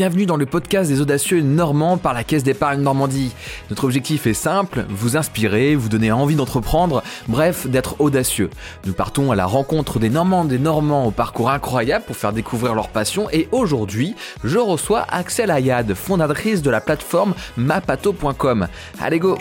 bienvenue dans le podcast des audacieux normands par la Caisse d'épargne Normandie. Notre objectif est simple, vous inspirer, vous donner envie d'entreprendre, bref, d'être audacieux. Nous partons à la rencontre des Normands des Normands au parcours incroyable pour faire découvrir leur passion et aujourd'hui, je reçois Axel Ayad, fondatrice de la plateforme mapato.com. Allez go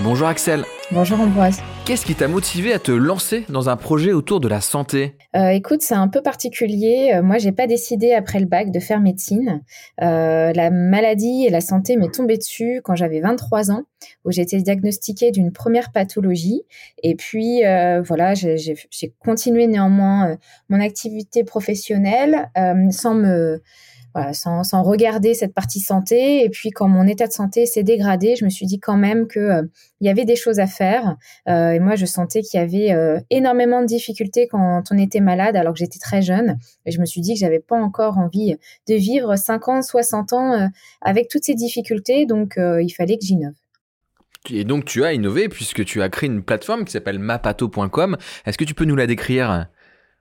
Bonjour Axel. Bonjour Ambroise. Qu'est-ce qui t'a motivé à te lancer dans un projet autour de la santé? Euh, Écoute, c'est un peu particulier. Euh, moi, j'ai pas décidé après le bac de faire médecine. Euh, la maladie et la santé m'est tombée dessus quand j'avais 23 ans, où j'ai été diagnostiquée d'une première pathologie. Et puis, voilà, j'ai continué néanmoins mon activité professionnelle sans me sans, regarder cette partie santé. Et puis quand mon état de santé s'est dégradé, je me suis dit quand même que euh, il y avait des choses à faire. Euh, et moi, je sentais qu'il y avait euh, énormément de difficultés quand on était malade, alors que j'étais très jeune. Et je me suis dit que j'avais pas encore envie de vivre 50, 60 ans avec toutes ces difficultés. Donc il fallait que j'innove. Et donc tu as innové puisque tu as créé une plateforme qui s'appelle mapato.com. Est-ce que tu peux nous la décrire?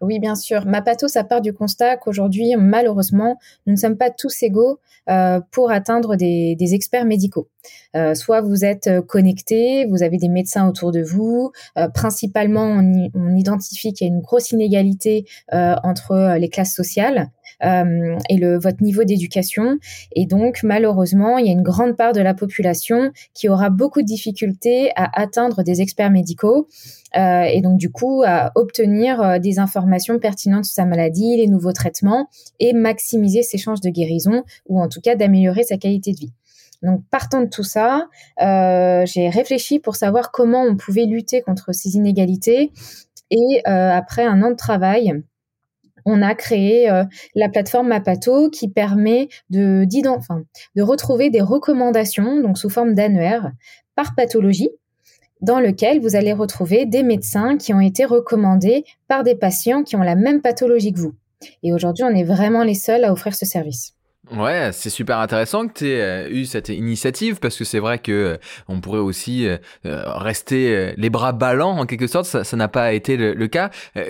Oui, bien sûr. Mapato, ça part du constat qu'aujourd'hui, malheureusement, nous ne sommes pas tous égaux euh, pour atteindre des, experts médicaux. Euh, soit vous êtes euh, connecté, vous avez des médecins autour de vous. principalement, on, identifie qu'il y a une grosse inégalité entre les classes sociales. Et le, votre niveau d'éducation. Et donc, malheureusement, il y a une grande part de la population qui aura beaucoup de difficultés à atteindre des experts médicaux. Euh, et donc du coup à obtenir euh, des informations pertinentes sur sa maladie, les nouveaux traitements et maximiser ses chances de guérison ou en tout cas d'améliorer sa qualité de vie. Donc partant de tout ça, euh, j'ai réfléchi pour savoir comment on pouvait lutter contre ces inégalités et après un an de travail, on a créé la plateforme Mapato qui permet de, de retrouver des recommandations, donc sous forme d'annuaire, par pathologie, dans lequel vous allez retrouver des médecins qui ont été recommandés par des patients qui ont la même pathologie que vous. Et aujourd'hui, on est vraiment les seuls à offrir ce service. Ouais, c'est super intéressant que tu aies euh, eu cette initiative parce que c'est vrai que euh, on pourrait aussi euh, rester les bras ballants en quelque sorte, ça n'a pas été le, cas.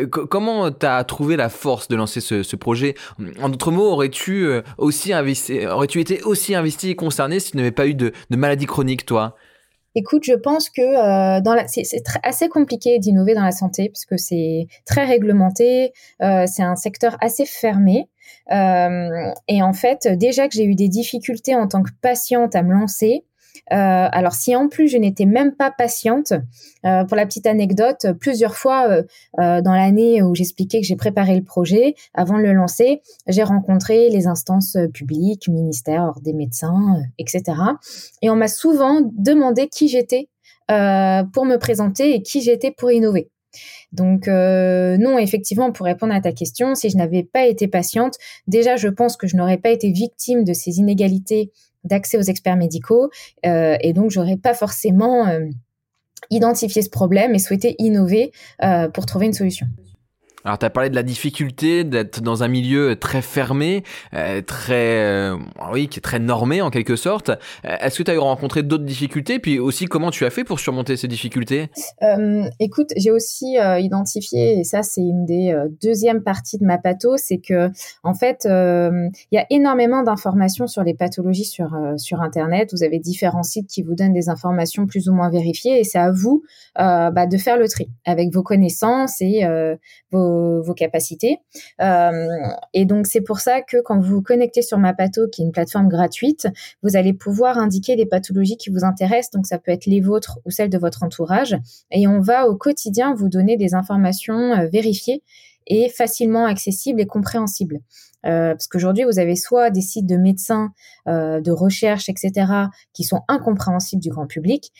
comment tu as trouvé la force de lancer ce, projet? En d'autres mots, aurais-tu aussi investi, aurais-tu été aussi investi et concerné si tu n'avais pas eu de, maladie chronique toi? Écoute, je pense que c'est, assez compliqué d'innover dans la santé parce que c'est très réglementé, c'est un secteur assez fermé. Euh, et en fait, déjà que j'ai eu des difficultés en tant que patiente à me lancer, euh, alors si en plus je n'étais même pas patiente, euh, pour la petite anecdote, plusieurs fois dans l'année où j'expliquais que j'ai préparé le projet, avant de le lancer, j'ai rencontré les instances publiques, ministères, des médecins, etc. Et on m'a souvent demandé qui j'étais pour me présenter et qui j'étais pour innover. Donc non, effectivement, pour répondre à ta question, si je n'avais pas été patiente, déjà je pense que je n'aurais pas été victime de ces inégalités d'accès aux experts médicaux. Euh, et donc, j'aurais pas forcément euh, identifié ce problème et souhaité innover euh, pour trouver une solution. Alors, tu as parlé de la difficulté d'être dans un milieu très fermé, euh, très, euh, oui, qui est très normé en quelque sorte. Euh, est-ce que tu as rencontré d'autres difficultés? Puis aussi, comment tu as fait pour surmonter ces difficultés? Écoute, j'ai aussi identifié, et ça, c'est une des deuxièmes parties de ma patho, c'est que, en fait, il y a énormément d'informations sur les pathologies sur, sur Internet. Vous avez différents sites qui vous donnent des informations plus ou moins vérifiées, et c'est à vous bah, de faire le tri avec vos connaissances et vos vos, capacités. Euh, et donc, c'est pour ça que quand vous vous connectez sur Mapato, qui est une plateforme gratuite, vous allez pouvoir indiquer les pathologies qui vous intéressent. Donc, ça peut être les vôtres ou celles de votre entourage. Et on va au quotidien vous donner des informations euh, vérifiées et facilement accessibles et compréhensibles. Euh, parce qu'aujourd'hui, vous avez soit des sites de médecins, de recherche, etc., qui sont incompréhensibles du grand public,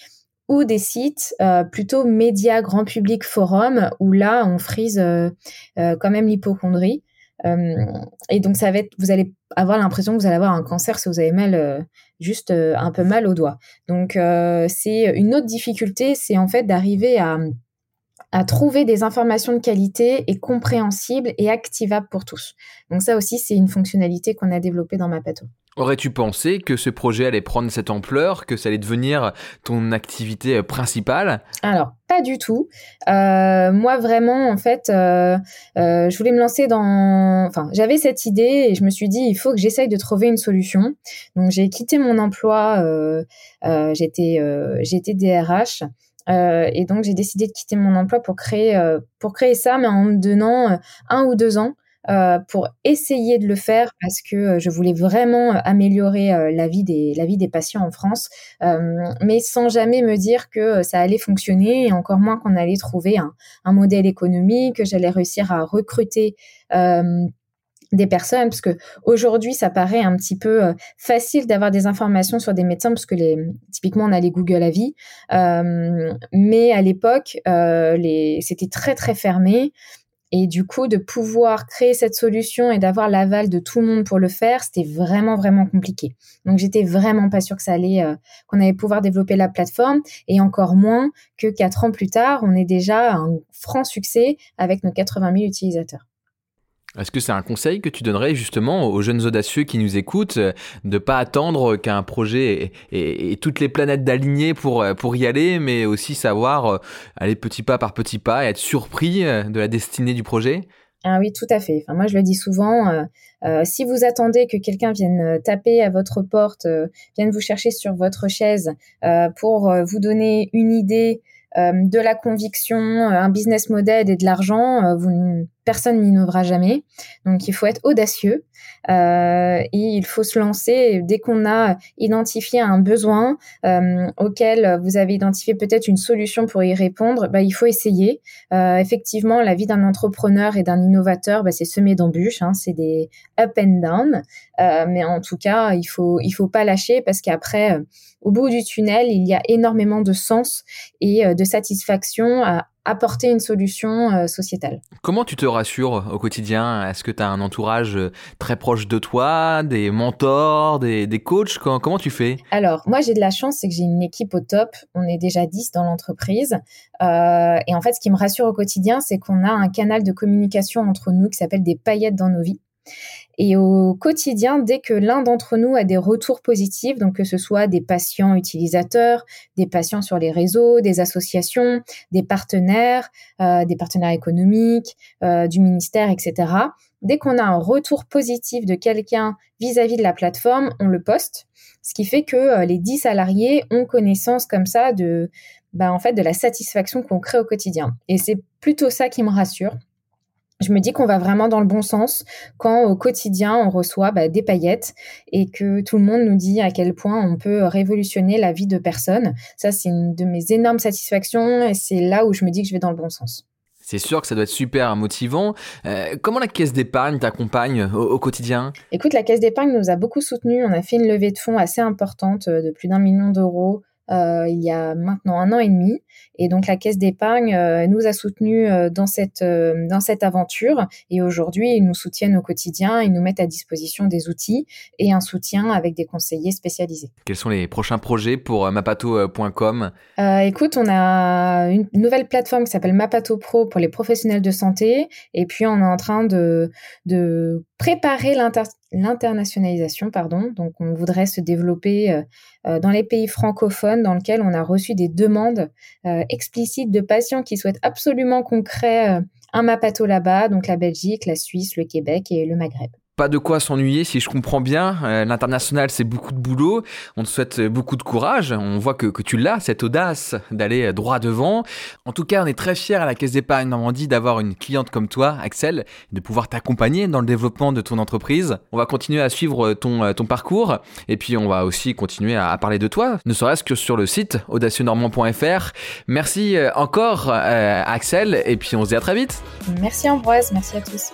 ou des sites euh, plutôt médias grand public forum où là on frise euh, euh, quand même l'hypochondrie et donc ça va être vous allez avoir l'impression que vous allez avoir un cancer si vous avez mal juste un peu mal au doigt donc c'est une autre difficulté c'est en fait d'arriver à à trouver des informations de qualité et compréhensibles et activables pour tous. Donc ça aussi, c'est une fonctionnalité qu'on a développée dans Mapato. Aurais-tu pensé que ce projet allait prendre cette ampleur, que ça allait devenir ton activité principale? Alors, pas du tout. Euh, moi, vraiment, en fait, euh, euh, je voulais me lancer dans... Enfin, j'avais cette idée et je me suis dit, il faut que j'essaye de trouver une solution. Donc, j'ai quitté mon emploi. j'étais, j'étais DRH. et donc, j'ai décidé de quitter mon emploi pour créer, pour créer ça, mais en me donnant un ou deux ans euh, pour essayer de le faire parce que euh, je voulais vraiment euh, améliorer la vie des la vie des patients en France, mais sans jamais me dire que ça allait fonctionner et encore moins qu'on allait trouver un, un modèle économique, que j'allais réussir à recruter des personnes. Parce que aujourd'hui ça paraît un petit peu facile d'avoir des informations sur des médecins parce que les typiquement on a les Google Avis mais à l'époque les c'était très très fermé et du coup, de pouvoir créer cette solution et d'avoir l'aval de tout le monde pour le faire, c'était vraiment vraiment compliqué. Donc j'étais vraiment pas sûre que ça allait, euh, qu'on allait pouvoir développer la plateforme, et encore moins que quatre ans plus tard, on est déjà un franc succès avec nos 80 000 utilisateurs. Est-ce que c'est un conseil que tu donnerais justement aux jeunes audacieux qui nous écoutent euh, de pas attendre qu'un projet ait, toutes les planètes d'aligner pour, euh, pour y aller, mais aussi savoir euh, aller petit pas par petit pas et être surpris de la destinée du projet? Ah oui, tout à fait. Moi, je le dis souvent, si vous attendez que quelqu'un vienne taper à votre porte, vienne vous chercher sur votre chaise pour vous donner une idée, de la conviction, un business model et de l'argent, vous personne n'innovera jamais. Donc il faut être audacieux euh, et il faut se lancer dès qu'on a identifié un besoin euh, auquel vous avez identifié peut-être une solution pour y répondre. Bah, il faut essayer. Euh, effectivement, la vie d'un entrepreneur et d'un innovateur, bah, c'est semé d'embûches, hein, c'est des up and down. mais en tout cas, il faut il faut pas lâcher parce qu'après, au bout du tunnel, il y a énormément de sens et de satisfaction à apporter une solution euh, sociétale. Comment tu te rassures au quotidien? Est-ce que tu as un entourage euh, très proche de toi, des mentors, des, des coachs? Comment, tu fais? Alors, moi j'ai de la chance, c'est que j'ai une équipe au top. On est déjà 10 dans l'entreprise. Euh, et en fait, ce qui me rassure au quotidien, c'est qu'on a un canal de communication entre nous qui s'appelle des paillettes dans nos vies. Et au quotidien, dès que l'un d'entre nous a des retours positifs, donc que ce soit des patients utilisateurs, des patients sur les réseaux, des associations, des partenaires, euh, des partenaires économiques, euh, du ministère, etc., dès qu'on a un retour positif de quelqu'un vis-à-vis de la plateforme, on le poste, ce qui fait que euh, les 10 salariés ont connaissance comme ça de, bah, en fait, de la satisfaction qu'on crée au quotidien. Et c'est plutôt ça qui me rassure je me dis qu'on va vraiment dans le bon sens quand au quotidien on reçoit bah, des paillettes et que tout le monde nous dit à quel point on peut révolutionner la vie de personnes. Ça, c'est une de mes énormes satisfactions et c'est là où je me dis que je vais dans le bon sens. C'est sûr que ça doit être super motivant. Euh, comment la caisse d'épargne t'accompagne au, au, quotidien? Écoute, la caisse d'épargne nous a beaucoup soutenus. On a fait une levée de fonds assez importante euh, de plus d'un million d'euros euh, il y a maintenant un an et demi. Et donc la caisse d'épargne euh, nous a soutenus euh, dans cette dans cette aventure. Et aujourd'hui, ils nous soutiennent au quotidien, ils nous mettent à disposition des outils et un soutien avec des conseillers spécialisés. Quels sont les prochains projets pour mapato.com Écoute, on a une nouvelle plateforme qui s'appelle Mapato Pro pour les professionnels de santé. Et puis on est en train de de préparer l'internationalisation, pardon. Donc, on voudrait se développer euh, euh, dans les pays francophones dans lesquels on a reçu des demandes euh, explicites de patients qui souhaitent absolument qu'on crée un MAPATO là-bas, donc la Belgique, la Suisse, le Québec et le Maghreb pas de quoi s'ennuyer si je comprends bien. Euh, l'international, c'est beaucoup de boulot. On te souhaite beaucoup de courage. On voit que, que tu l'as, cette audace d'aller droit devant. En tout cas, on est très fiers à la Caisse d'épargne Normandie d'avoir une cliente comme toi, Axel, de pouvoir t'accompagner dans le développement de ton entreprise. On va continuer à suivre ton, ton parcours et puis on va aussi continuer à, parler de toi, ne serait-ce que sur le site audacieuxnormand.fr. Merci euh, encore, euh, Axel, et puis on se dit à très vite. Merci Ambroise, merci à tous.